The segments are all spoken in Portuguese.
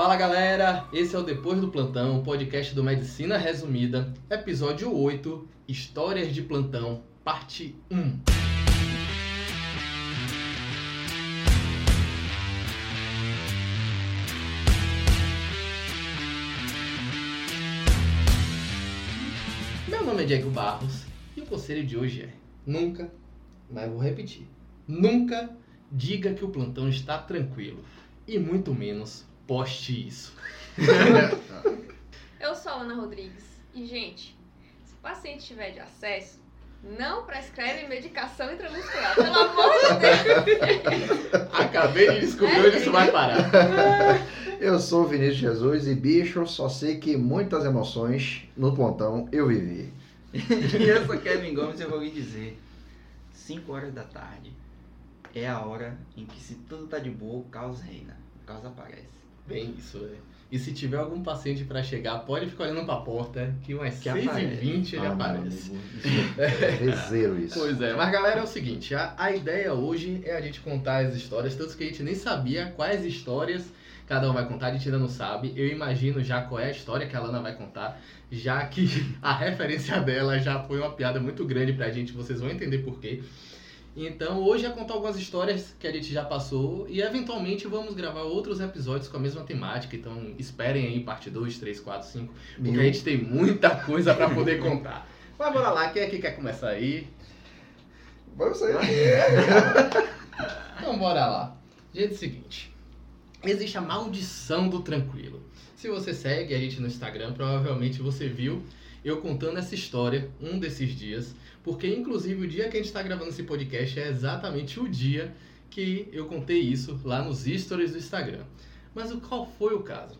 Fala galera, esse é o Depois do Plantão, podcast do Medicina Resumida, episódio 8, Histórias de Plantão, parte 1. Meu nome é Diego Barros e o conselho de hoje é: nunca, mas vou repetir, nunca diga que o plantão está tranquilo e muito menos poste isso. Eu sou a Ana Rodrigues e, gente, se o paciente tiver de acesso, não prescreve medicação intramuscular, pelo amor de Deus. Acabei de descobrir É, onde isso vai parar. Eu sou o Vinícius Jesus e, bicho, só sei que muitas emoções no plantão eu vivi. E eu sou Kevin Gomes e eu vou lhe dizer: 5 horas da tarde é a hora em que, se tudo tá de boa, o caos reina. O caos aparece. Bem isso, né? E se tiver algum paciente pra chegar, pode ficar olhando pra porta, que umas Que 6h20 aparece. ele Ah, aparece. é vezeiro isso. Pois é, mas galera, é o seguinte, a, a ideia hoje é a gente contar as histórias, tanto que a gente nem sabia quais histórias cada um vai contar, a gente ainda não sabe. Eu imagino já qual é a história que a Lana vai contar, já que a referência dela já foi uma piada muito grande pra gente, vocês vão entender por quê. Então, hoje é contar algumas histórias que a gente já passou e eventualmente vamos gravar outros episódios com a mesma temática. Então, esperem aí parte 2, 3, 4, 5, porque Mil. a gente tem muita coisa pra poder contar. Mas bora lá, quem é que quer começar aí? Vamos sair. Então bora lá. Gente, é o seguinte. Existe a maldição do tranquilo. Se você segue a gente no Instagram, provavelmente você viu eu contando essa história um desses dias. Porque, inclusive, o dia que a gente está gravando esse podcast é exatamente o dia que eu contei isso lá nos stories do Instagram. Mas o qual foi o caso?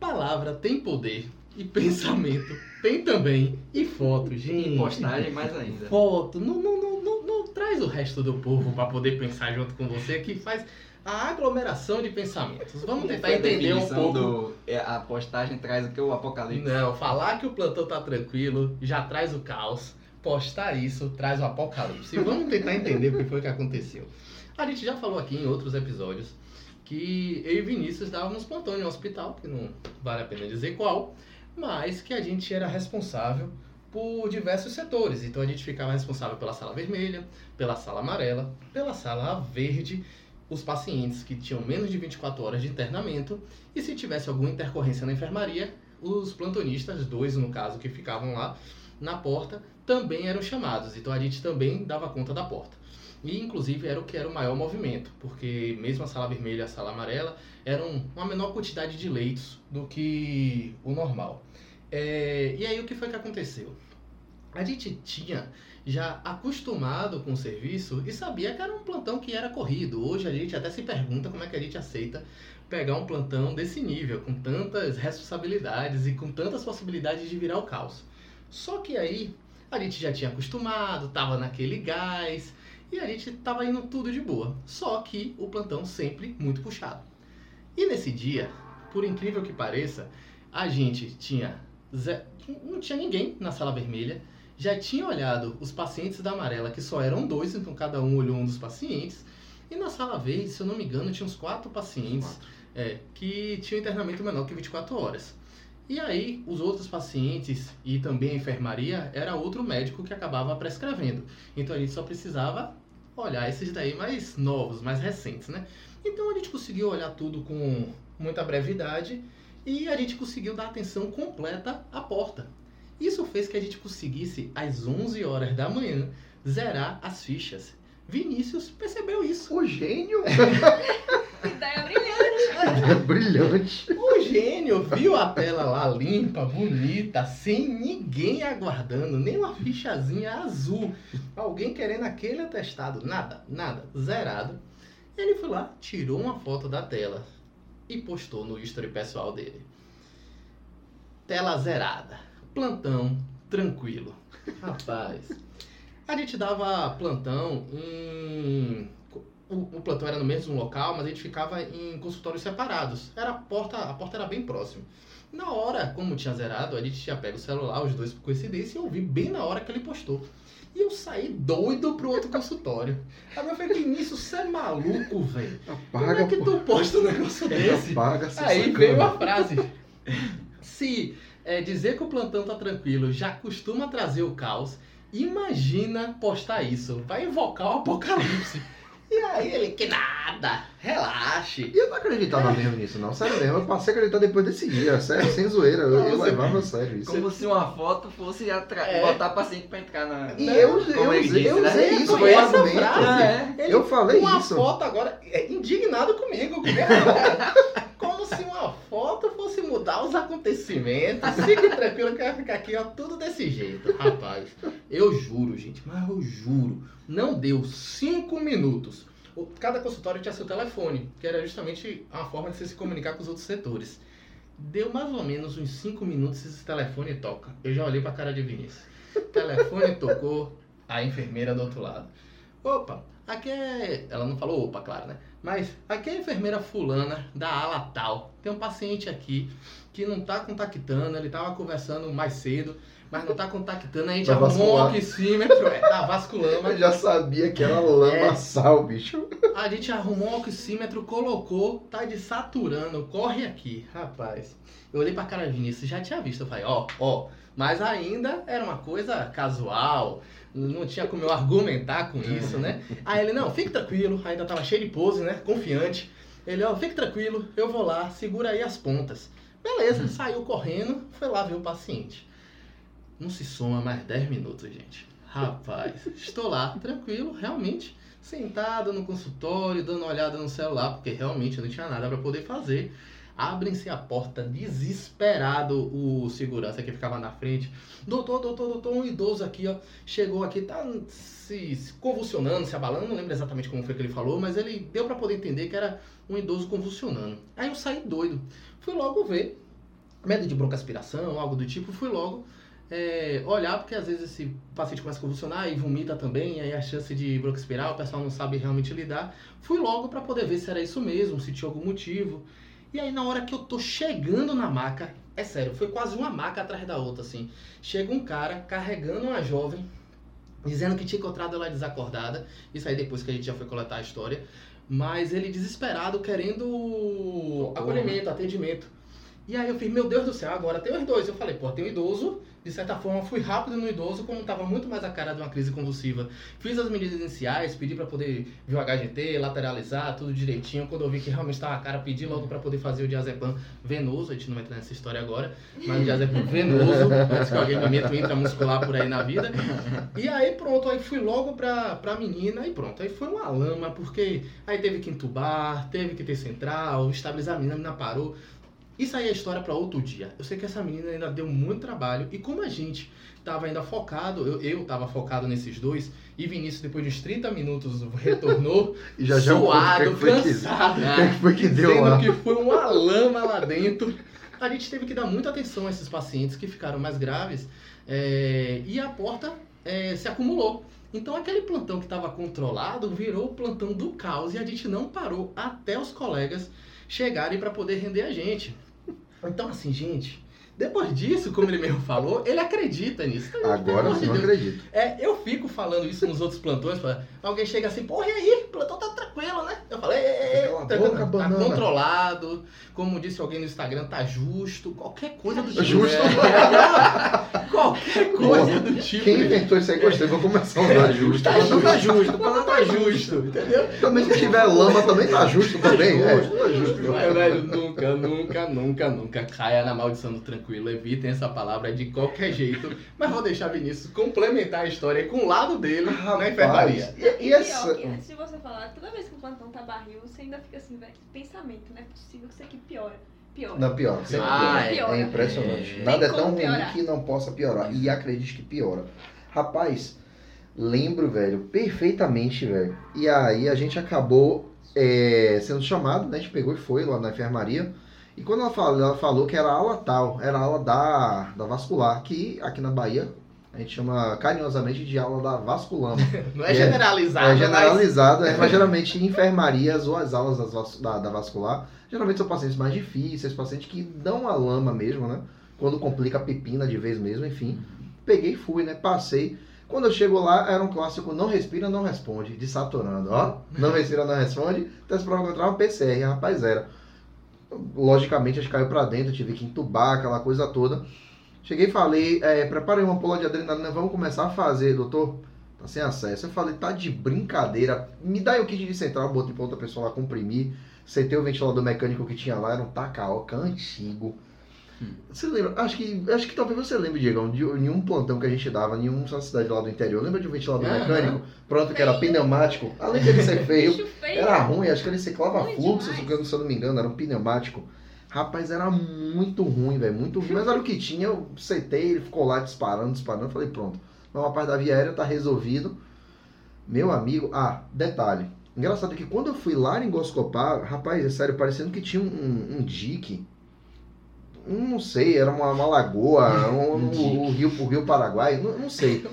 Palavra tem poder e pensamento tem também e foto, gente. E postagem mais ainda. Foto, não, não, não, não, não traz o resto do povo para poder pensar junto com você, que faz a aglomeração de pensamentos. Vamos tentar entender um pouco. do- é, a postagem traz o que? O apocalipse. Não, falar que o plantão tá tranquilo já traz o caos. Postar isso traz o apocalipse. E vamos tentar entender o que foi que aconteceu. A gente já falou aqui em outros episódios que eu e Vinícius dávamos plantão em um hospital, que não vale a pena dizer qual, mas que a gente era responsável por diversos setores. Então a gente ficava responsável pela sala vermelha, pela sala amarela, pela sala verde, os pacientes que tinham menos de 24 horas de internamento e se tivesse alguma intercorrência na enfermaria, os plantonistas, dois no caso, que ficavam lá na porta, também eram chamados. Então a gente também dava conta da porta. E inclusive era o que era o maior movimento, porque mesmo a sala vermelha e a sala amarela eram uma menor quantidade de leitos do que o normal. É, e aí o que foi que aconteceu? A gente tinha já acostumado com o serviço e sabia que era um plantão que era corrido. Hoje a gente até se pergunta como é que a gente aceita pegar um plantão desse nível, com tantas responsabilidades e com tantas possibilidades de virar o caos. Só que aí a gente já tinha acostumado, tava naquele gás e a gente tava indo tudo de boa. Só que o plantão sempre muito puxado. E nesse dia, por incrível que pareça, a gente tinha ze- não tinha ninguém na sala vermelha. Já tinha olhado os pacientes da amarela, que só eram dois, então cada um olhou um dos pacientes. E na sala verde, se eu não me engano, tinha uns quatro pacientes é, que tinham internamento menor que 24 horas. E aí, os outros pacientes e também a enfermaria era outro médico que acabava prescrevendo. Então a gente só precisava olhar esses daí mais novos, mais recentes, né? Então a gente conseguiu olhar tudo com muita brevidade e a gente conseguiu dar atenção completa à porta. Isso fez que a gente conseguisse, às 11 horas da manhã, zerar as fichas. Vinícius percebeu isso. O gênio Ideia brilhante. é brilhante. O gênio viu a tela lá limpa, bonita, sem ninguém aguardando, nem uma fichazinha azul. Alguém querendo aquele atestado. Nada, nada, zerado. Ele foi lá, tirou uma foto da tela e postou no history pessoal dele. Tela zerada. Plantão tranquilo. Rapaz. A gente dava plantão em. O, o plantão era no mesmo local, mas a gente ficava em consultórios separados. Era a porta, a porta era bem próxima. Na hora, como tinha zerado, a gente tinha pego o celular, os dois por coincidência, e eu vi bem na hora que ele postou. E eu saí doido pro outro consultório. Aí eu falei, Vinícius, você é maluco, velho? Como é que tu posta um negócio desse? Apaga, Aí sacana. veio a frase. Se é, dizer que o plantão tá tranquilo já costuma trazer o caos, imagina postar isso. Vai invocar o apocalipse. E aí ele, que nada, relaxe. E eu não acreditava mesmo nisso, não. Sério mesmo, eu passei a acreditar depois desse dia. Sério, sem zoeira. Eu, eu levava a sério isso. Como se uma foto fosse atra... É. botar paciente pra entrar na. E eu, como eu, usei, disse, eu né? usei isso, Foi foi essa argumento. frase. Ah, é? Ele, Eu falei com uma isso. foto agora, é, indignado comigo, comigo. Como se uma foto fosse mudar os acontecimentos. Fique tranquilo que vai ficar aqui, ó, tudo desse jeito. Rapaz, eu juro, gente, mas eu juro, não deu cinco minutos. Cada consultório tinha seu telefone, que era justamente uma forma de você se comunicar com os outros setores. Deu mais ou menos uns cinco minutos esse telefone toca. Eu já olhei pra cara de Vinícius. telefone tocou, a enfermeira do outro lado. Opa, aqui é. Ela não falou opa, claro, né? Mas aqui é a enfermeira fulana da ala tal. Tem um paciente aqui que não tá contactando, ele tava conversando mais cedo, mas não tá contactando. A gente Tá arrumou um oxímetro, é, tá vasculama. Eu já sabia que era lamaçal, bicho. A gente arrumou um oxímetro, colocou, tá desaturando, corre aqui. Rapaz, eu olhei pra cara de Vinícius, já tinha visto. Eu falei, ó, ó. Mas ainda era uma coisa casual, não tinha como eu argumentar com isso, né? Aí ele, não, fique tranquilo, ainda tava cheio de pose, né? Confiante. Ele, ó, fique tranquilo, eu vou lá, segura aí as pontas. Beleza, saiu correndo, foi lá ver o paciente. Não se soma mais 10 minutos, gente. Rapaz, estou lá, tranquilo, realmente, sentado no consultório, dando uma olhada no celular, porque realmente não tinha nada para poder fazer. Abrem-se a porta, desesperado o segurança que ficava na frente. Doutor, doutor, doutor, um idoso aqui, ó, chegou aqui, tá se, convulsionando, se abalando, não lembro exatamente como foi que ele falou, mas ele deu para poder entender que era um idoso convulsionando. Aí eu saí doido. Fui logo ver, medo de broncoaspiração, algo do tipo, fui logo é, olhar, porque às vezes esse paciente começa a convulsionar e vomita também, aí a chance de broncoaspirar, o pessoal não sabe realmente lidar. Fui logo para poder ver se era isso mesmo, se tinha algum motivo. E aí na hora que eu tô chegando na maca, é sério, foi quase uma maca atrás da outra, assim. Chega um cara carregando uma jovem, dizendo que tinha encontrado ela desacordada. Isso aí depois que a gente já foi coletar a história. Mas ele desesperado, querendo acolhimento, atendimento. E aí eu fiz, meu Deus do céu, agora tem os dois. Eu falei, pô, tem o idoso. De certa forma, fui rápido no idoso, como estava muito mais a cara de uma crise convulsiva. Fiz as medidas iniciais, pedi para poder ver o HGT, lateralizar, tudo direitinho. Quando eu vi que realmente estava a cara, pedi logo para poder fazer o diazepam venoso. A gente não vai entrar nessa história agora, mas o diazepam venoso, antes que alguém me meta intramuscular por aí na vida. E aí pronto, aí fui logo pra, pra menina e pronto. Aí foi uma lama, porque aí teve que entubar, teve que ter central, estabilizar a menina, a menina parou. Isso aí é história para outro dia. Eu sei que essa menina ainda deu muito trabalho. E como a gente tava ainda focado, eu, eu tava focado nesses dois, e Vinícius, depois de uns 30 minutos, retornou E já já é suado, que foi cansado. que que foi que deu lá. que foi uma lama lá dentro. A gente teve que dar muita atenção a esses pacientes que ficaram mais graves é, e a porta é, se acumulou. Então aquele plantão que estava controlado virou o plantão do caos e a gente não parou até os colegas chegarem para poder render a gente. Então assim, gente, depois disso, como ele mesmo falou, ele acredita nisso. Então, Agora sim, de Deus, acredito. é, eu fico falando isso nos outros plantões, pra- alguém chega assim, porra, e aí? O plantão tá tranquilo, né? Eu falei, é, tá, boca, tá controlado, como disse alguém no Instagram, tá justo, qualquer coisa do Tá tipo. justo. É, qualquer coisa do tipo. Quem inventou isso aí gostei, vou começar a usar justo. Tá justo, tá justo, o plantão tá justo, entendeu? Também se tiver lama também tá justo também. É, tá justo. Mas, velho, nunca, nunca, nunca, nunca caia na maldição do tranquilo. Evitem essa palavra de qualquer jeito. Mas vou deixar Vinícius complementar a história com o lado dele na enfermaria. E, e pior essa... que antes de você falar, toda vez que o plantão tá barril, você ainda fica assim, velho, que pensamento, não é possível que isso aqui piora. Piora. Não, pior. Sempre Ah, piora. é. É impressionante. É. Nada é tão ruim que não possa piorar. E acredite que piora. Rapaz, lembro, velho, perfeitamente, velho. E aí a gente acabou é, sendo chamado, né? A gente pegou e foi lá na enfermaria. E quando ela falou, ela falou que era a ala tal, era a ala da, da vascular, que aqui na Bahia a gente chama carinhosamente de aula da vasculama. Não é É, generalizado, É mas generalizado, é, mas geralmente em enfermarias ou as aulas das da, da vascular, geralmente são pacientes mais difíceis, pacientes que dão a lama mesmo, né? Quando complica a pepina de vez mesmo, enfim. Peguei e fui, né? Passei. Quando eu chego lá, era um clássico Não Respira, Não Responde, de Saturando. Ó, Não Respira, Não Responde, teste para encontrar um PCR, rapaz, era. Logicamente, a gente caiu pra dentro, tive que entubar, aquela coisa toda. Cheguei e falei, é, preparei uma pula de adrenalina, vamos começar a fazer, doutor. Tá sem acesso. Eu falei, tá de brincadeira. Me dá aí o kit de central, botei pra outra pessoa lá comprimir. Setei o ventilador mecânico que tinha lá, era um Takaoka antigo. Hum. Você lembra? Acho que, acho que talvez você lembre, Diego, de nenhum plantão que a gente dava, nenhuma cidade lá do interior. Lembra de um ventilador Aham. mecânico? Pronto, que era pneumático. Além dele ser feio, feio. era ruim, acho que ele ciclava fluxo, demais. se eu- se eu não me engano, era um pneumático. Rapaz, era muito ruim, velho, muito ruim. Mas era o que tinha, eu setei, ele ficou lá disparando, disparando. Falei, pronto. Mas uma parte da via aérea tá resolvido. Meu amigo, ah, detalhe. Engraçado que quando eu fui lá engoscopar, rapaz, é sério, parecendo que tinha um, um dique. Um, Não sei, era uma, uma lagoa, um, Um o, rio, o rio Paraguai, não, não sei.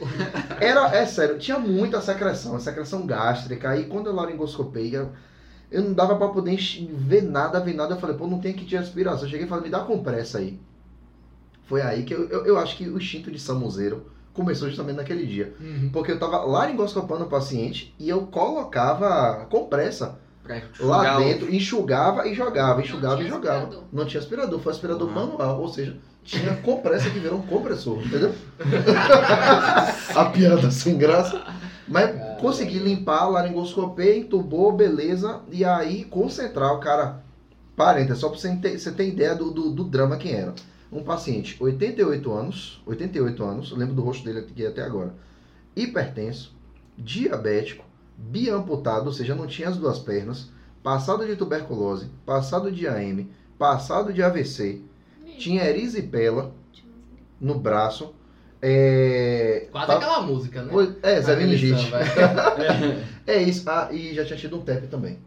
Era, é sério, tinha muita secreção, secreção gástrica. Aí quando eu laringoscopei, eu, eu não dava pra poder ver nada, ver nada. Eu falei, pô, não tem kit de respiração. Eu cheguei e falei, me dá compressa aí. Foi aí que eu, eu, eu acho que o instinto de samuzeiro começou justamente naquele dia. Uhum. Porque eu tava laringoscopando o paciente e eu colocava compressa lá dentro, enxugava e jogava, enxugava e jogava. aspirador. Não tinha aspirador, foi aspirador Ah. manual, ou seja, tinha compressa que virou um compressor, entendeu? A piada sem graça. Mas. Consegui limpar, laringoscopei, entubou, beleza. E aí, concentrar o cara. Parênteses, só pra você ter, você ter ideia do, do, do drama que era. Um paciente, 88 anos, 88 anos, eu lembro do rosto dele aqui até agora. Hipertenso, diabético, biamputado, ou seja, não tinha as duas pernas, passado de tuberculose, passado de AM, passado de AVC, tinha erisipela no braço. É, Quase tá- aquela música, né? É, Zé Meningite. É isso. Ah, e já tinha tido um TEP também.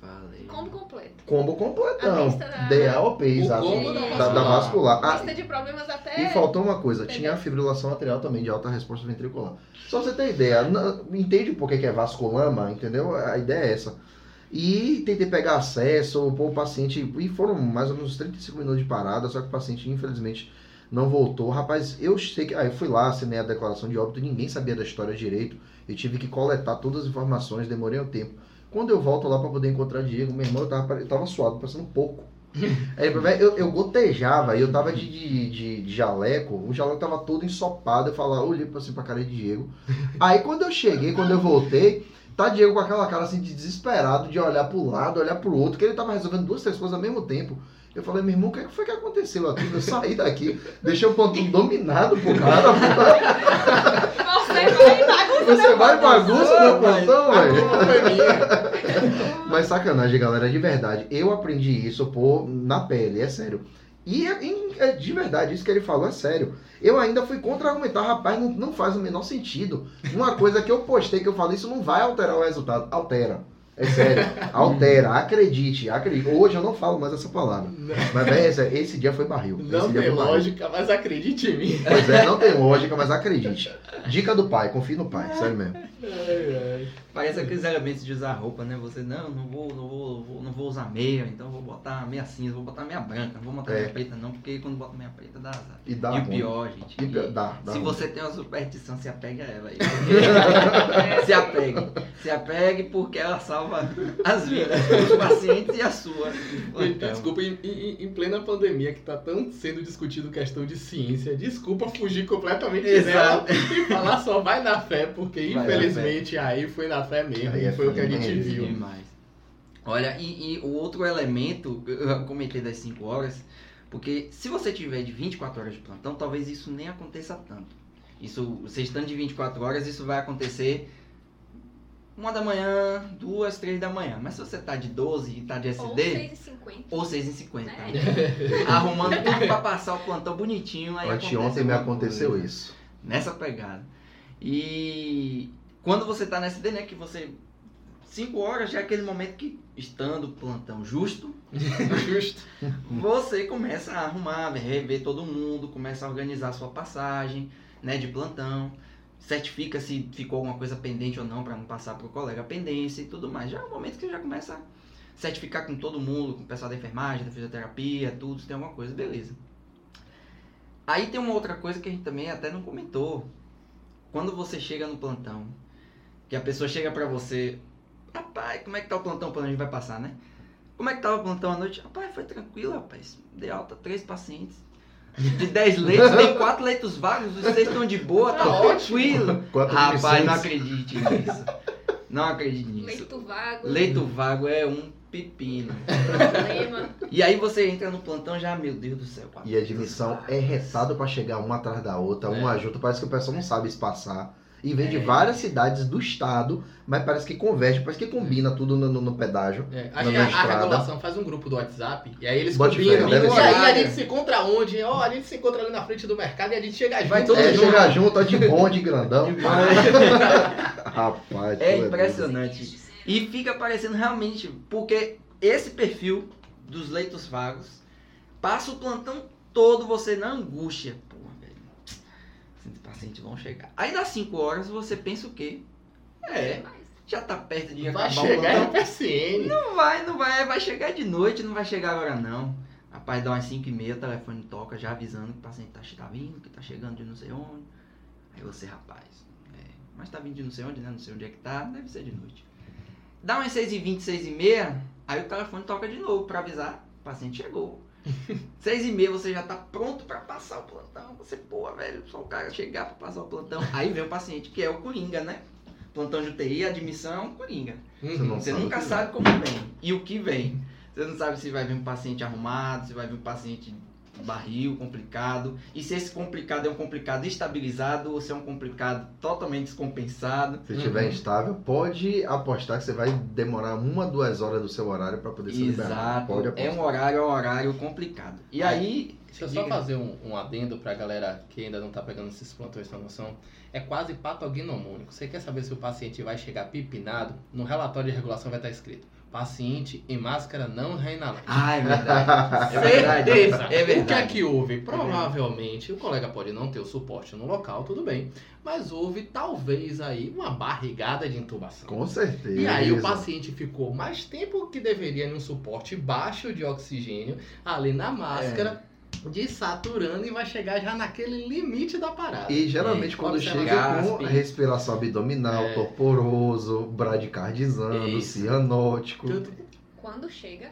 Falei. Combo completo. Combo completão. Da- DAOP, exato. combo da Da, da vascular. Ah, Lista de problemas até. e faltou uma coisa, Entendeu? tinha a fibrilação arterial também de alta resposta ventricular. Só pra você ter ideia, entende por que que é vasculama, entendeu? A ideia é essa. E tentei pegar acesso, pô, o paciente, e foram mais ou menos 35 minutos de parada, só que o paciente infelizmente não voltou. Rapaz, eu sei que. Aí eu fui lá, assinei a declaração de óbito, ninguém sabia da história direito. Eu tive que coletar todas as informações, demorei um tempo. Quando eu volto lá pra poder encontrar Diego, meu irmão, eu tava, eu tava suado, um pouco. Aí, eu, eu gotejava, eu tava de, de, de, de jaleco, o jaleco tava todo ensopado, eu falava, olhei assim pra cara de Diego. Aí quando eu cheguei, quando eu voltei, tá Diego com aquela cara assim de desesperado, de olhar pro lado, olhar pro outro, que ele tava resolvendo duas, três coisas ao mesmo tempo. Eu falei, meu irmão, o que é que foi que aconteceu aqui? Eu saí daqui, deixei o ponto dominado pro cara. Você vai bagunça. Você vai bagunça meu plantão, velho. Mas sacanagem, galera, de verdade. Eu aprendi isso, pô, na pele, é sério. E é, é de verdade, isso que ele falou é sério. Eu ainda fui contra-argumentar, rapaz, não, não faz o menor sentido. Uma coisa que eu postei, que eu falei, isso não vai alterar o resultado. Altera. É sério. Altera, acredite, acredite. Hoje eu não falo mais essa palavra. Mas, velho, esse, esse dia foi barril. Não esse dia tem foi barril. lógica, mas acredite em mim. Pois é, não tem lógica, mas acredite. Dica do pai, confie no pai, sério mesmo. Parece aqueles elementos de usar roupa, né? Você, não, não vou, não vou, não vou, não vou usar meia, então vou botar meia cinza, vou botar meia branca, não vou botar É. meia preta não, porque quando bota meia preta dá azar. E dá e o ruim. pior, gente, E e- pior- dá, dá se ruim. você tem uma superstição, se apegue a ela aí. se apegue. Se apegue porque ela salva as vidas dos pacientes e a sua. Gente, Desculpa, em, em- em plena pandemia que tá tão sendo discutido questão de ciência, desculpa fugir completamente dela Exato. e falar só vai na fé, porque Vai infelizmente aí foi na fé mesmo, Aí é foi o que a fé gente viu. Demais. Olha, e, e o outro elemento, eu comentei das 5 horas, porque se você tiver de 24 horas de plantão, talvez isso nem aconteça tanto. Isso, você estando de 24 horas, isso vai acontecer uma da manhã, duas, três da manhã. Mas se você tá de 12 e tá de Ou SD, 6,50. ou 6 e 50 É. arrumando tudo pra passar o plantão bonitinho. Aí Anteontem acontece me aconteceu coisa. isso. Nessa pegada. E quando você tá na SD, né, que você 5 horas já é aquele momento que estando plantão justo, Justo. você começa a arrumar, rever todo mundo, começa a organizar a sua passagem, né, de plantão, certifica se ficou alguma coisa pendente ou não para não passar pro colega a pendência e tudo mais. Já é o momento que já começa a certificar com todo mundo, com o pessoal da enfermagem, da fisioterapia, tudo, se tem alguma coisa, beleza. Aí tem uma outra coisa que a gente também até não comentou. quando você chega no plantão, que a pessoa chega pra você, rapaz, como é que tá o plantão quando a gente vai passar, né? Como é que tava o plantão à noite? Rapaz, foi tranquilo, rapaz. Dei alta três pacientes. De 10 leitos, tem quatro leitos vagos, os seis estão de boa, tá Tá tranquilo. Rapaz, não acredite nisso. Não acredite nisso. Leito vago, Leito vago é um pepino. problema. E aí você entra no plantão já, meu Deus do céu. quatro E a admissão é retado pra chegar uma atrás da outra, É. uma junto. Parece que o pessoal não sabe espaçar. E vem de É. várias cidades do estado, mas parece que converge, parece que combina tudo no, no- no pedágio. É, a, a regulação faz um grupo do WhatsApp e aí eles Bote combinam. fé, E ser. aí a gente se encontra onde? Ó, a gente se encontra ali na frente do mercado e a gente chega junto. Vai todo É, junto. chegar junto, ó, de bonde grandão. Rapaz, É impressionante. E fica parecendo realmente, porque esse perfil dos leitos vagos passa o plantão todo você na angústia. Esses pacientes vão chegar. Aí das 5 horas você pensa o quê? É, já tá perto de Vai acabar o chegar em PSN. Não vai, não vai, vai chegar de noite, não vai chegar agora não. Rapaz, dá umas 5 e meia, o telefone toca já avisando que o paciente tá, tá vindo, que tá chegando de não sei onde. Aí você, rapaz, é, mas tá vindo de não sei onde, né? Não sei onde é que tá, deve ser de noite. Dá umas 6 e 20, 6 e meia, aí o telefone toca de novo pra avisar, o paciente chegou. 6 e meia você já tá pronto pra passar o plantão. Você, pô, velho, só o cara chegar pra passar o plantão. Aí vem o paciente, que é o Coringa, né? Plantão de UTI, admissão é um Coringa. Você não Você sabe nunca sabe como vem e o que vem. Você não sabe se vai vir um paciente arrumado, se vai vir um paciente barril, complicado. E se esse complicado é um complicado estabilizado ou se é um complicado totalmente descompensado. Se estiver Uhum. instável, pode apostar que você vai demorar uma, duas horas do seu horário para poder se liberar. Exato. Pode É apostar. um horário, é um horário complicado. E aí. Deixa eu só fazer um, um adendo pra galera que ainda não tá pegando esses plantões na noção. É quase patognomônico. Você quer saber se o paciente vai chegar pipinado? No relatório de regulação vai estar escrito: paciente em máscara não reinalante. Ah, é verdade. É verdade. Certeza. É O que é verdade. que houve? Provavelmente o colega pode não ter o suporte no local, tudo bem. Mas houve talvez aí uma barrigada de intubação. Com certeza. E aí o paciente ficou mais tempo que deveria em um suporte baixo de oxigênio, ali na máscara, desaturando e vai chegar já naquele limite da parada. E geralmente É, quando chega com respiração abdominal, É. torporoso, bradicardizando, Isso. cianótico. Tudo- Quando chega,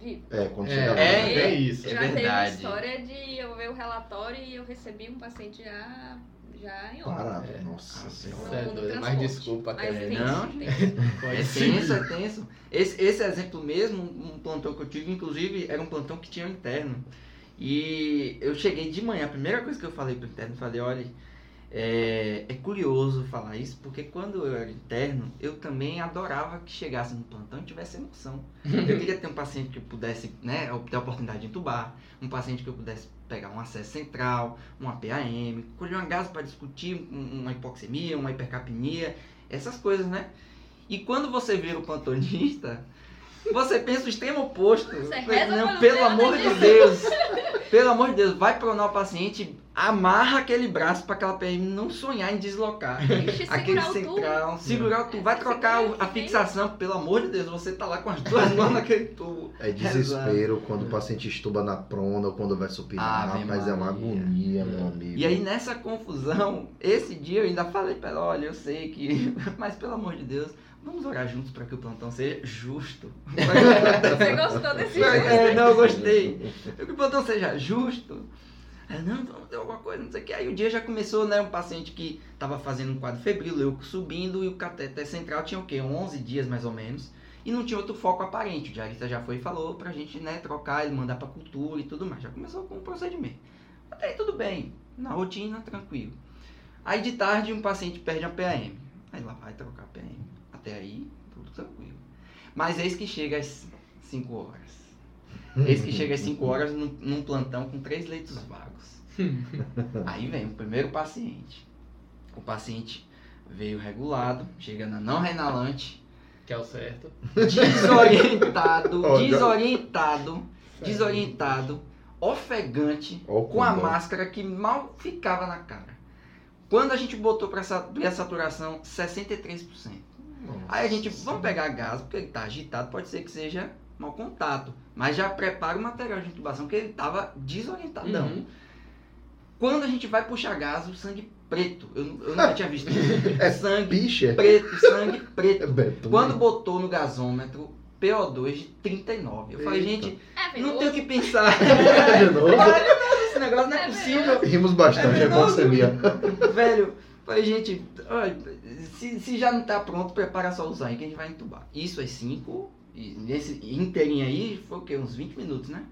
vivo. É, quando É, chega é, lá. é isso. É já teve verdade. história de eu ver o relatório e eu recebi um paciente já, já em óbito. Parado. É. Nossa Ah, senhora. Certo, no mas desculpa, Mas cara. tem, não, tem. É tenso, é tenso. Esse, esse exemplo mesmo, um plantão que eu tive, inclusive, era um plantão que tinha um interno. E eu cheguei de manhã, a primeira coisa que eu falei pro interno, eu falei, olha, é, é curioso falar isso, porque quando eu era interno, eu também adorava que chegasse no plantão e tivesse emoção. Eu queria ter um paciente que eu pudesse né, ter a oportunidade de entubar, um paciente que eu pudesse pegar um acesso central, uma PAM, colher uma gás para discutir um- uma hipoxemia, uma hipercapnia, essas coisas, né? E quando você vira o plantonista, você pensa o extremo oposto. Você Não, reza pra não pelo amor nada de. Deus. Pelo amor de Deus, vai pronar o paciente, amarra aquele braço para aquela PM não sonhar em deslocar. Ixi, Aquele central, segurar o tubo, vai trocar o- a fixação, pelo amor de Deus, você tá lá com as duas mãos naquele tubo. É desespero quando o paciente estuba na prona ou quando vai supinar. Ave Rapaz, é uma agonia, meu amigo. E aí nessa confusão, esse dia eu ainda falei pra ela, olha, eu sei que, mas pelo amor de Deus, vamos orar juntos para que o plantão seja justo. Você gostou desse jogo? É, não, eu gostei. Que o plantão seja justo. Aí, não, vamos ter alguma coisa, não sei o que. Aí o dia já começou, né? Um paciente que tava fazendo um quadro febril, leuco subindo, e o cateter central tinha o quê? 11 dias mais ou menos. E não tinha outro foco aparente. O diarista já foi e falou pra gente, né, trocar, ele mandar pra cultura e tudo mais. Já começou com o procedimento. Até aí tudo bem. Na rotina, tranquilo. Aí de tarde um paciente perde a PAM. Aí lá vai trocar a PAM. Até aí, tudo tranquilo. Mas eis que chega às 5 horas. Eis que chega às 5 horas num, num plantão com três leitos vagos. Aí vem o primeiro paciente. O paciente veio regulado, chega na não renalante, Que é o certo. desorientado, desorientado, desorientado, ofegante, com a máscara que mal ficava na cara. Quando a gente botou para a saturação, 63%. Aí a gente, vamos pegar gás, porque ele tá agitado, pode ser que seja mau contato. Mas já prepara o material de intubação, porque ele tava desorientadão. Uhum. Quando a gente vai puxar gás, o sangue preto. Eu, eu nunca tinha visto. É sangue Bicha. preto, sangue É preto. Beto. Quando botou no gasômetro, PO2 de 39. Eu falei, Eita. gente, É, não tenho o que pensar. De novo. Esse negócio não é possível. Rimos bastante, É é hipoglicemia. Velho, falei, gente, se, se já não tá pronto, prepara só o sangue que a gente vai entubar. Isso é 5, e nesse inteirinho aí foi o quê? Uns 20 minutos, né?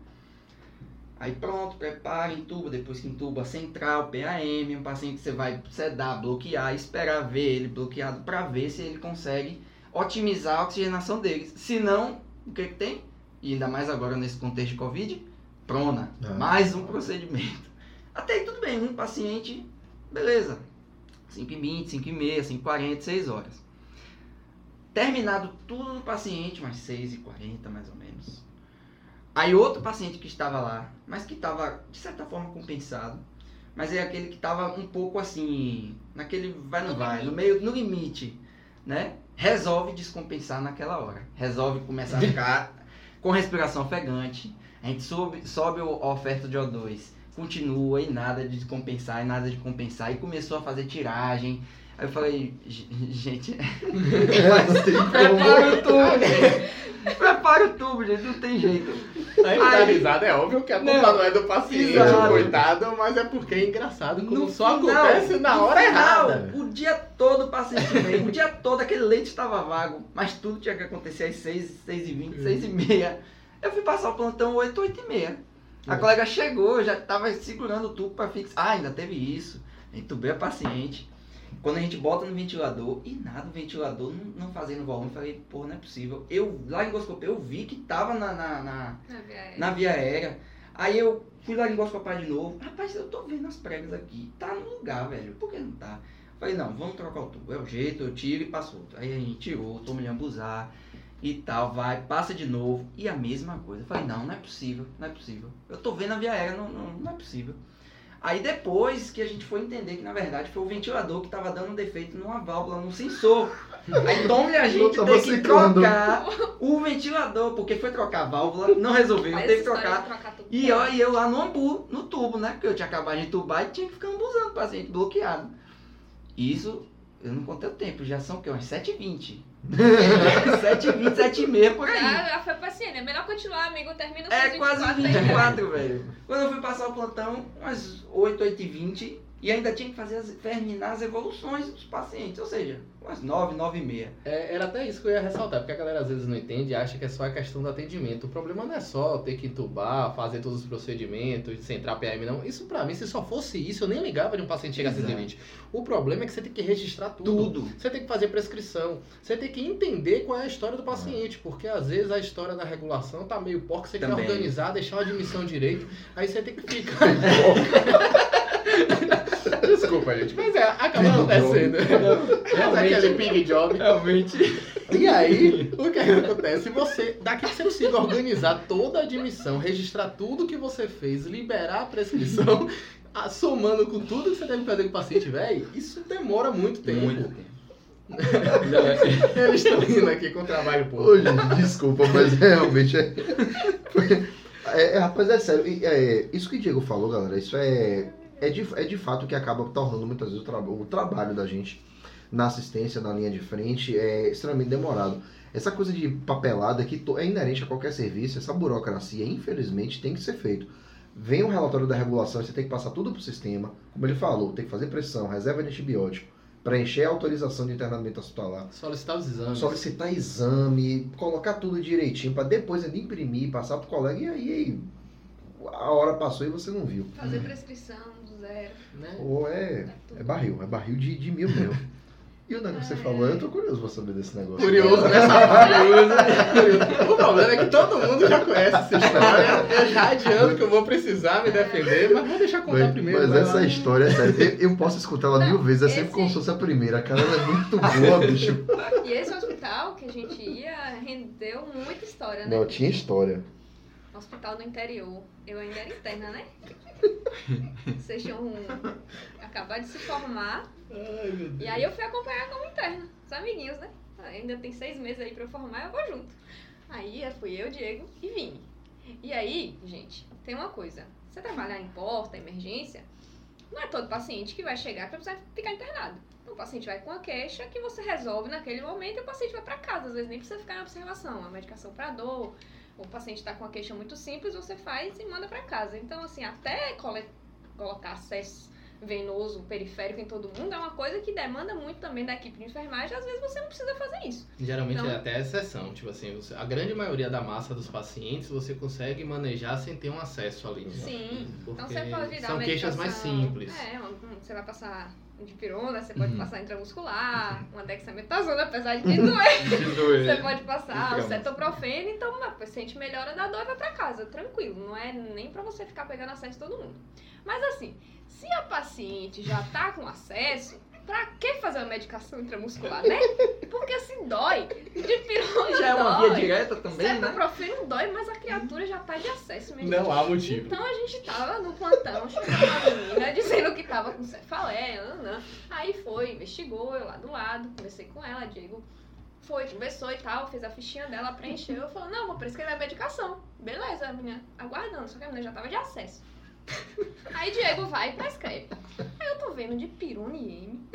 Aí pronto, prepara, entuba, depois que entuba central, PAM, um paciente que você vai sedar, bloquear, esperar ver ele bloqueado para ver se ele consegue otimizar a oxigenação dele. Se não, o que que tem? E ainda mais agora nesse contexto de Covid, prona. Ah. Mais um procedimento. Até aí tudo bem, um paciente, beleza. 5h20, 5h30, 5h40, 6 horas. Terminado tudo do paciente, umas 6h40 mais ou menos. Aí outro paciente que estava lá, mas que estava de certa forma compensado, mas é aquele que estava um pouco assim, naquele vai não No vai, no meio, no limite, né? Resolve descompensar naquela hora. Resolve começar a ficar com respiração ofegante. A gente sobe, sobe a oferta de O2, continua e nada de descompensar, e nada de compensar, e começou a fazer tiragem. Aí eu falei, "Ge- gente, prepara o tubo, prepara o tubo, gente, não tem jeito. Aí dá Aí- risada, é óbvio que a culpa Não. não, é do paciente, Exato. coitado, mas é porque é engraçado como No só final- acontece na no hora final, errada. O dia todo o paciente veio, o dia todo aquele leite estava vago, mas tudo tinha que acontecer às 6, 6 e 20, 6 e meia. Eu fui passar o plantão 8, 8 e meia. A É. colega chegou, já estava segurando o tubo para fixar. Ah, ainda teve isso. Entubei a paciente. Quando a gente bota no ventilador, e nada, o ventilador não, não fazendo volume, falei, pô, não é possível. Eu, lá em Goscopê, eu vi que tava na- na- na, Na via na via aérea. Aí eu fui lá em laringoscopar de novo. Rapaz, eu tô vendo as pregas aqui. Tá no lugar, velho. Por que não tá? Falei, não, vamos trocar o tubo. É o jeito, eu tiro e passo outro. Aí a gente tirou, tomou de abusar e tal, vai, passa de novo. E a mesma coisa. Falei, não, não é possível, não é possível. Eu tô vendo a via aérea, não, não, não é possível. Aí depois que a gente foi entender que na verdade foi o ventilador que tava dando um defeito numa válvula, num sensor. Aí então a gente tem que trocar o ventilador, porque foi trocar a válvula, não resolveu, Mas teve que trocar. trocar. E ó, e eu lá no ambu, no tubo, né? Porque eu tinha acabado de entubar e tinha que ficar ambuzando o paciente bloqueado. Isso, eu não contei o tempo, já são o quê? Umas 7h20. 7h20, 7h30 por aí. Já foi paciente. É melhor continuar, amigo. Termina É suas quase 24 aí. 24, velho. Quando eu fui passar o plantão, umas 8, 8 e 20 e ainda tinha que fazer as, terminar as evoluções dos pacientes, ou seja, umas 9, 9 e meia. É, era até isso que eu ia ressaltar, porque a galera às vezes não entende e acha que é só a questão do atendimento. O problema não é só ter que entubar, fazer todos os procedimentos, centrar PM, não. Isso pra mim, se só fosse isso, eu nem ligava de um paciente chegar a Exato. 120. O problema é que você tem que registrar tudo. Tudo. Você tem que fazer prescrição. Você tem que entender qual é a história do paciente, porque às vezes a história da regulação tá meio porca, você quer Também. organizar, deixar uma admissão direito, aí você tem que ficar. Desculpa, gente, mas é, acaba acontecendo. Mas é aquele pig job. Realmente. E aí, o que acontece? Você, daqui que você consiga organizar toda a admissão, registrar tudo que você fez, liberar a prescrição, a- somando com tudo que você deve fazer com o paciente, velho, isso demora muito tempo. Muito tempo. Eles estão indo aqui com trabalho pouco. Desculpa, mas realmente é. é, é, rapaz, é sério. é, isso que o Diego falou, galera, isso é. É de, é de fato o que acaba tornando muitas vezes o, traba- o trabalho da gente na assistência, na linha de frente, é extremamente demorado. Essa coisa de papelada que é inerente a qualquer serviço, essa burocracia, infelizmente, tem que ser feito. Vem um relatório da regulação, você tem que passar tudo pro sistema. Como ele falou, tem que fazer pressão, reserva de antibiótico, preencher a autorização de internamento hospitalar. Solicitar os exames. Solicitar exame, colocar tudo direitinho para depois ainda imprimir, passar pro colega e aí, aí a hora passou e você não viu. Fazer prescrição do zero. Né? Ou é, é barril, é barril de, de mil mesmo. E o negócio que você falou, eu tô curioso pra saber desse negócio. Curioso, né? Curioso. O problema é que todo mundo já conhece essa história. Eu já adianto que eu vou precisar me defender, mas vou deixar contar Mas, primeiro. mas essa lá. história é séria. Eu, eu posso escutar ela mil vezes, é sempre esse- como se fosse a primeira. Cara, ela é muito boa, bicho. E esse hospital que a gente ia rendeu muita história, né? Não, tinha história. Hospital do interior. Eu ainda era interna, né? Vocês tinham acabado de se formar. Ai, meu Deus. E aí eu fui acompanhar como interna. Os amiguinhos, né? Ainda tem seis meses aí pra eu formar, eu vou junto. Aí fui eu, Diego e Vini. E aí, gente, tem uma coisa. Você trabalhar em porta, emergência, Não é todo paciente que vai chegar que vai precisar ficar internado. O paciente vai com a queixa que você resolve naquele momento e o paciente vai para casa. Às vezes nem precisa ficar em observação. A medicação para dor, o paciente está com a queixa muito simples, você faz e manda para casa. Então, assim, até colocar acesso venoso, periférico em todo mundo, é uma coisa que demanda muito também da equipe de enfermagem. Às vezes você não precisa fazer isso. Geralmente Então- é até exceção, tipo assim, você- a grande maioria da massa dos pacientes você consegue manejar sem ter um acesso ali. Sim. Porque Então você pode dar são queixas mais simples. É, uma- você vai passar de pirona, você pode Uhum. passar intramuscular, uma dexametasona, apesar de que doer. Você pode passar o cetoprofeno, então o paciente melhora da dor e vai pra casa, tranquilo. Não é nem pra você ficar pegando acesso de todo mundo. Mas assim, se a paciente já tá com acesso, pra que fazer uma medicação intramuscular, né? Porque assim dói. De pirona Já é uma via direta também, né? Cetoprofeno dói, mas a criatura já tá de acesso mesmo. Não há motivo. Então a gente tava no plantão, chamando a menina, dizendo que tava com cefaleia, nanã. Aí foi, investigou, eu lá do lado, conversei com ela, Diego foi, conversou e tal, fez a fichinha dela, preencheu, eu falei, não, vou prescrever a medicação. Beleza, a menina aguardando, só que a menina já tava de acesso. Aí Diego vai e prescreve. Aí eu tô vendo de pirona e M,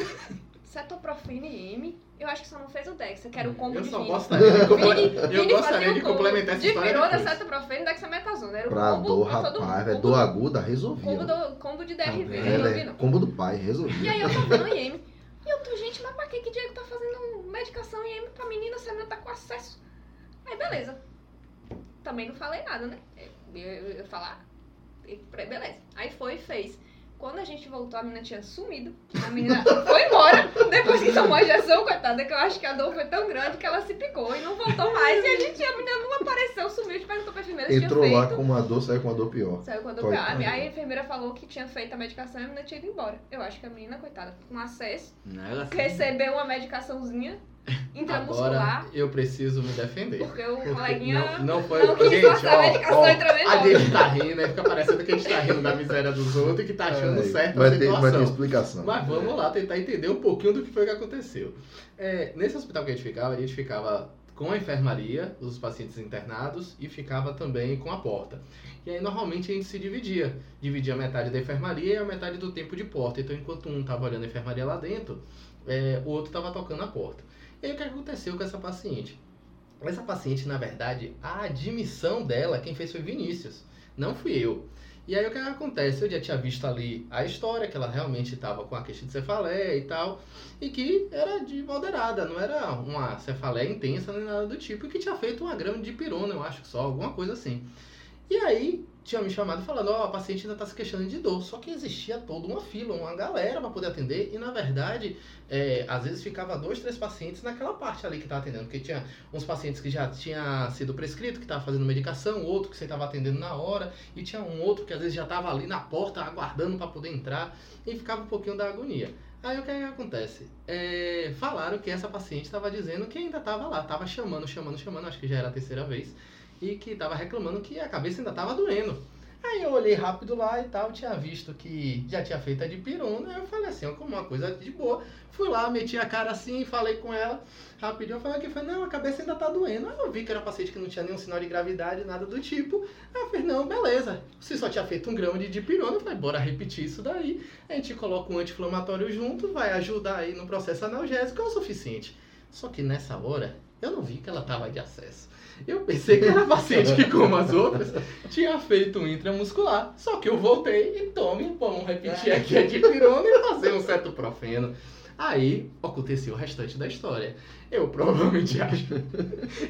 cetoprofeno e M, eu acho que só não fez o Dexa, que era o combo Eu de só Vini. gostaria de, comple- Vini- eu Vini gostaria fazia de o combo complementar essa história pirona, depois. cetoprofeno e dexametasona. Era o Pra combo dor, pra todo rapaz, mundo. Combo Dor do- aguda, resolvia. Combo, do, combo de Tá DRV, vendo, não é? vi não. Combo do pai, E resolvia. aí eu tô vendo o IM. E eu tô, gente, mas pra que que Diego tá fazendo medicação IM pra menina se a menina tá com acesso? Aí beleza. Também não falei nada, né? Eu, eu, eu falar. e- Beleza. Aí foi e fez. Quando a gente voltou, a menina tinha sumido. A menina foi embora. Depois que tomou a injeção, coitada, que eu acho que a dor foi tão grande que ela se picou e não voltou mais. E a gente, a menina não apareceu, sumiu. A gente perguntou pra enfermeira se Entrou tinha lá feito. com uma dor, saiu com uma dor pior. Saiu quando eu Coitada. Aí a enfermeira falou que tinha feito a medicação e a menina tinha ido embora. Eu acho que a menina, coitada, com acesso, Não, ela recebeu uma medicaçãozinha Agora eu preciso me defender. porque o Porque coleguinha não, não foi. não quis gente, ó, ó. A gente tá rindo, aí fica parecendo que a gente tá rindo da miséria dos outros e que tá achando Ai, certo vai a ter, situação. vai ter explicação. Mas vamos lá tentar entender um pouquinho do que foi que aconteceu. É, nesse hospital que a gente ficava, a gente ficava com a enfermaria, os pacientes internados, e ficava também com a porta. E aí normalmente a gente se dividia. Dividia metade da enfermaria e a metade do tempo de porta. Então enquanto um estava olhando a enfermaria lá dentro, é, o outro estava tocando a porta. E aí o que aconteceu com essa paciente? Essa paciente, na verdade, a admissão dela, quem fez foi Vinícius, não fui eu. E aí o que acontece? Eu já tinha visto ali a história, que ela realmente estava com a queixa de cefaleia e tal, e que era de moderada, não era uma cefaleia intensa nem nada do tipo, e que tinha feito uma grama de pirona, eu acho só, alguma coisa assim. E aí tinha me chamado falando, ó, a paciente ainda está se queixando de dor, só que existia toda uma fila, uma galera para poder atender, e na verdade, é, às vezes ficava dois, três pacientes naquela parte ali que estava atendendo, porque tinha uns pacientes que já tinha sido prescrito, que estava fazendo medicação, outro que você estava atendendo na hora, e tinha um outro que às vezes já estava ali na porta aguardando para poder entrar e ficava um pouquinho da agonia. Aí o que, é acontece? É, falaram que essa paciente estava dizendo que ainda estava lá, estava chamando, chamando, chamando, acho que já era a terceira vez, e que estava reclamando que a cabeça ainda estava doendo. Aí eu olhei rápido lá e tal, tinha visto que já tinha feito a de pirona, eu falei assim, ó, como uma coisa de boa. Fui lá, meti a cara assim, falei com ela, rapidinho, falei que foi, não, a cabeça ainda tá doendo. Aí eu vi que era paciente que não tinha nenhum sinal de gravidade, nada do tipo. Aí eu falei, não, beleza. Você só tinha feito um grama de dipirona, eu falei, bora repetir isso daí. A gente coloca um anti-inflamatório junto, vai ajudar aí no processo analgésico, é o suficiente. Só que nessa hora, eu não vi que ela tava de acesso. Eu pensei que era paciente que, como as outras, tinha feito um intramuscular. Só que eu voltei e tome, vamos repetir aqui a dipirona e fazer um cetoprofeno. Aí aconteceu o restante da história. Eu provavelmente acho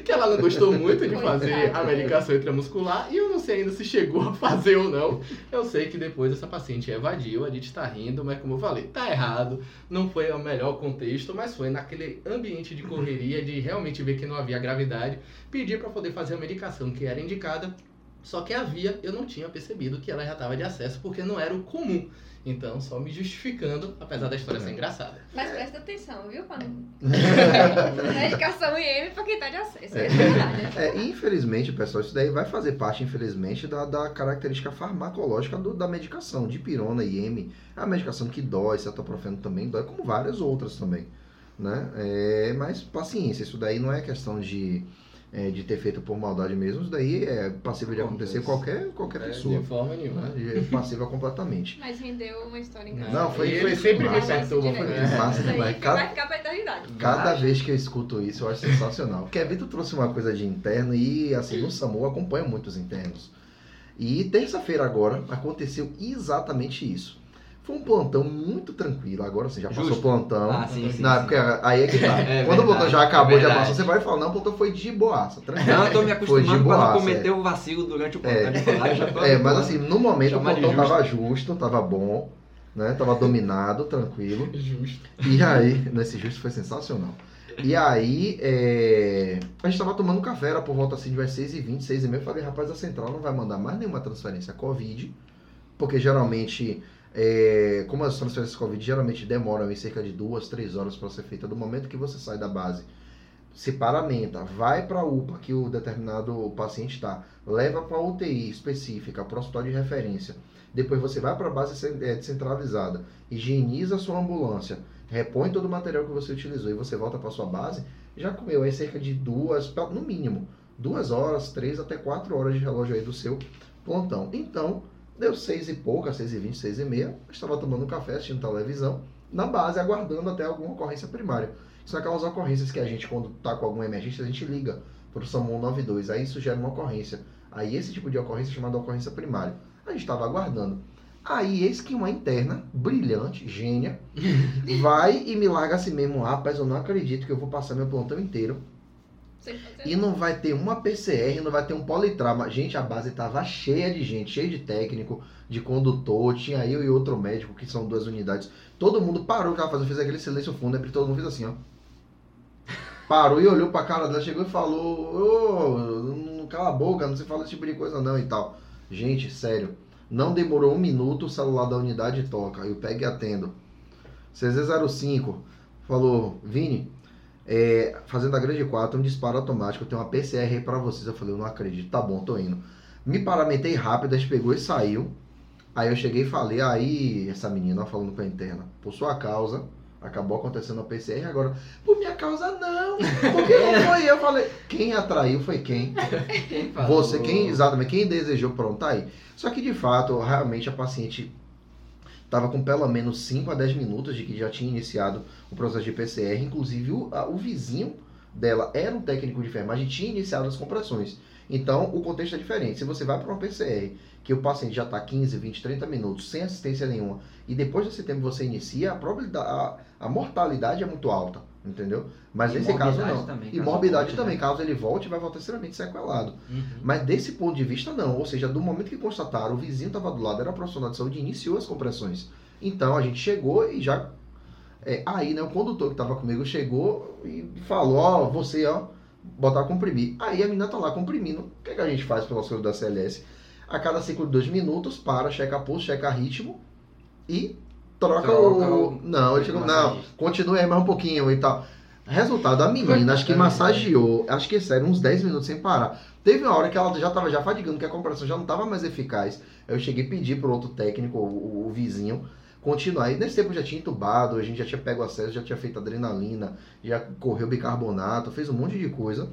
que ela não gostou muito de fazer a medicação intramuscular e eu não sei ainda se chegou a fazer ou não. Eu sei que depois essa paciente evadiu, a gente tá rindo, mas como eu falei, tá errado. Não foi o melhor contexto, mas foi naquele ambiente de correria, de realmente ver que não havia gravidade, pedir para poder fazer a medicação que era indicada. Só que havia, eu não tinha percebido que ela já estava de acesso, porque não era o comum. Então, só me justificando, apesar da história ser engraçada. Mas presta atenção, viu? Quando... Medicação IM pra quem tá de acesso. É verdade. né? É, infelizmente, pessoal, isso daí vai fazer parte, infelizmente, da, da característica farmacológica do- da medicação. Dipirona e M, é a medicação que dói, cetoprofeno também dói, como várias outras também. Né? É, mas paciência, isso daí não é questão de é, de ter feito por maldade mesmo, isso daí é passível de acontecer Acontece. qualquer, qualquer É, pessoa. De forma nenhuma. Né? É passível completamente. Mas rendeu uma história engraçada. Não, foi- foi sempre me perturba. É, massa aí demais. que Cada- Vai ficar pra eternidade. Cada Vai. vez que eu escuto isso, eu acho sensacional. Porque a Vitor trouxe uma coisa de interno e, assim, no SAMU eu acompanho muitos internos. E terça-feira agora aconteceu exatamente isso. Foi um plantão muito tranquilo. Agora você já passou Justo. o plantão. Ah, sim, sim. Na sim. época, aí é que tá. É Quando o plantão verdade, já acabou é de verdade. passar, você vai falar, não, o plantão foi de boaça, tranquilo. Não, eu tô me Foi de acostumando pra não boaça, cometer o vacilo durante o plantão É. de falar. já É, mas assim, no momento o Chamar de plantão justo. tava justo, tava bom, né? Tava dominado, tranquilo. Justo. E aí, nesse justo foi sensacional. E aí, é, a gente tava tomando café, era por volta assim de umas 6h20, 6h30. Eu falei, rapaz, a central não vai mandar mais nenhuma transferência Covid, porque geralmente, é, como as transferências Covid geralmente demoram em cerca de duas, três horas para ser feita do momento que você sai da base, se paramenta, vai para a UPA que o determinado paciente está, leva para UTI específica, para o hospital de referência, depois você vai para a base é, descentralizada, higieniza a sua ambulância, repõe todo o material que você utilizou e você volta para sua base, já comeu aí cerca de duas, no mínimo, duas horas, três até quatro horas de relógio aí do seu plantão. Então, deu seis e pouca, seis e vinte, seis e meia, eu estava tomando um café, assistindo televisão, na base, aguardando até alguma ocorrência primária. São aquelas ocorrências que a gente, quando tá com alguma emergência, a gente liga para o SAMU 92, aí isso gera uma ocorrência. Aí esse tipo de ocorrência é chamada ocorrência primária. A gente estava aguardando. Aí, eis que uma interna, brilhante, gênia, vai e me larga assim mesmo, rapaz, eu não acredito que eu vou passar meu plantão inteiro e não vai ter uma PCR, não vai ter um politrauma. Gente, a base tava cheia de gente, cheia de técnico, de condutor, tinha eu e outro médico, que são duas unidades. Todo mundo parou o que ela fazia, fez aquele silêncio fúnebre, todo mundo fez assim, ó. Parou e olhou pra cara dela, chegou e falou, ô, não cala a boca, não se fala esse tipo de coisa não e tal. Gente, sério, não demorou um minuto, o celular da unidade toca, eu pego e atendo. CZ05 falou, Vini, é, fazendo a grande 4, um disparo automático, tem uma PCR aí pra vocês. Eu falei, eu não acredito, tá bom, tô indo. Me paramentei rápido, a gente pegou e saiu. Aí eu cheguei e falei, aí essa menina falando com a interna, por sua causa, acabou acontecendo a PCR agora. Por minha causa não, porque não foi eu. Eu falei, quem atraiu foi quem? Quem falou? Você, quem, exatamente, quem desejou, pronto, tá aí. Só que de fato, realmente a paciente estava com pelo menos 5 a 10 minutos de que já tinha iniciado o processo de PCR. Inclusive, o, a- o vizinho dela era um técnico de enfermagem e tinha iniciado as compressões. Então, o contexto é diferente. Se você vai para uma PCR, que o paciente já está 15, 20, 30 minutos sem assistência nenhuma, e depois desse tempo você inicia, a probabilidade, a, a mortalidade é muito alta, entendeu? Mas E nesse caso não. também, e morbidade volte, também, né? caso ele volte, vai voltar extremamente sequelado. Uhum. Mas desse ponto de vista, não. Ou seja, do momento que constataram, o vizinho estava do lado, era profissional de saúde, iniciou as compressões. Então a gente chegou e já. é, aí, né, o condutor que estava comigo chegou e falou: Ó, você, ó, botar comprimir. Aí a menina tá lá comprimindo. O que, que a gente faz pelas coisas da CLS? A cada ciclo de dois minutos, para, checa pulso, checa ritmo e troca, Troca o. o- Não, ele chegou. Não, continue aí mais um pouquinho e tal. Resultado, a menina, acho que massageou, acho que sério, uns 10 minutos sem parar. Teve uma hora que ela já estava já fadigando, que a compressão já não estava mais eficaz. Eu cheguei a pedir pro outro técnico, o, o- o vizinho, continuar. E nesse tempo eu já tinha entubado, a gente já tinha pego acesso, já tinha feito adrenalina, já correu bicarbonato, fez um monte de coisa.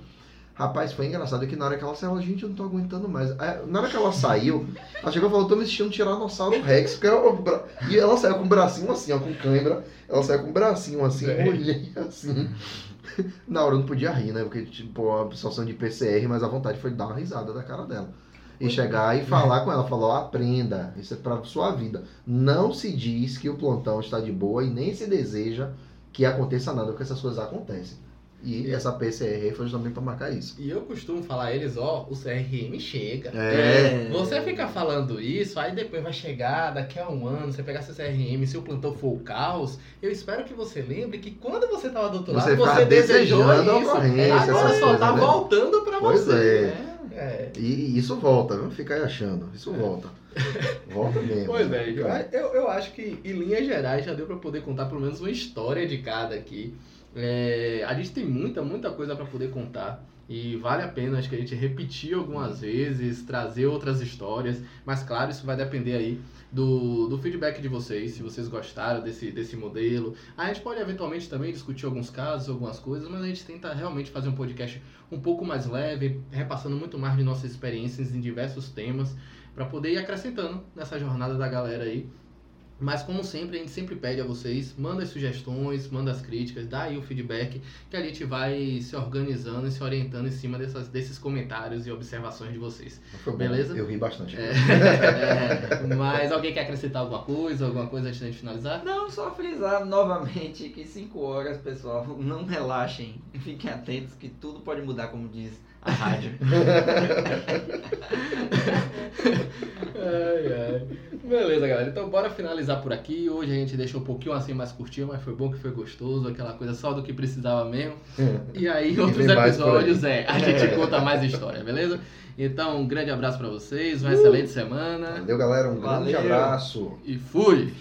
Rapaz, foi engraçado que na hora que ela saiu, ela, gente, eu não tô aguentando mais. Aí, na hora que ela saiu, ela chegou e falou, tô me assistindo Tiranossauro Rex. Porque e ela saiu com o bracinho assim, ó, com cãibra. Ela saiu com o bracinho assim, É. olhei assim. Na hora eu não podia rir, né? Porque, tipo, uma situação de PCR, mas a vontade foi dar uma risada da cara dela. E chegar e falar com ela, falar, ó, aprenda, isso é pra sua vida. Não se diz que o plantão está de boa e nem se deseja que aconteça nada, porque essas coisas acontecem. E essa PCR foi justamente para marcar isso. E eu costumo falar a eles, ó, o CRM chega. É. Você fica falando isso, aí depois vai chegar, daqui a um ano, você pegar seu CRM, se o plantão for o caos, eu espero que você lembre que quando você estava do outro lado, Você você, ficava desejou isso. ocorrência, Agora só tá né? voltando Pois você. é. né? É. E, isso volta, não fica aí achando. Isso volta. Volta mesmo. Pois é, eu, eu, acho que em linhas gerais já deu pra poder contar pelo menos uma história de cada aqui. É, a gente tem muita, muita coisa para poder contar. E vale a pena, acho que a gente repetir algumas vezes, trazer outras histórias. Mas claro, isso vai depender aí do, do feedback de vocês, se vocês gostaram desse, desse modelo. A gente pode eventualmente também discutir alguns casos, algumas coisas, mas a gente tenta realmente fazer um podcast um pouco mais leve, repassando muito mais de nossas experiências em diversos temas, para poder ir acrescentando nessa jornada da galera aí. Mas como sempre, a gente sempre pede a vocês, manda as sugestões, manda as críticas, dá aí o feedback, que a gente vai se organizando e se orientando em cima dessas, desses comentários e observações de vocês. Foi bom, Beleza? Eu ri bastante. É, é, mas alguém quer acrescentar alguma coisa, alguma coisa antes de finalizar? Não, só frisar novamente que 5 horas, pessoal, não relaxem, fiquem atentos que tudo pode mudar, como diz a rádio. Ai, ai. Beleza, galera. Então bora finalizar por aqui. Hoje a gente deixou um pouquinho assim mais curtinho, mas foi bom que foi gostoso, aquela coisa só do que precisava mesmo. E aí, outros episódios, é, a gente conta mais história, beleza? Então, um grande abraço pra vocês, uma excelente semana Valeu, galera. Um grande Valeu. abraço. e fui!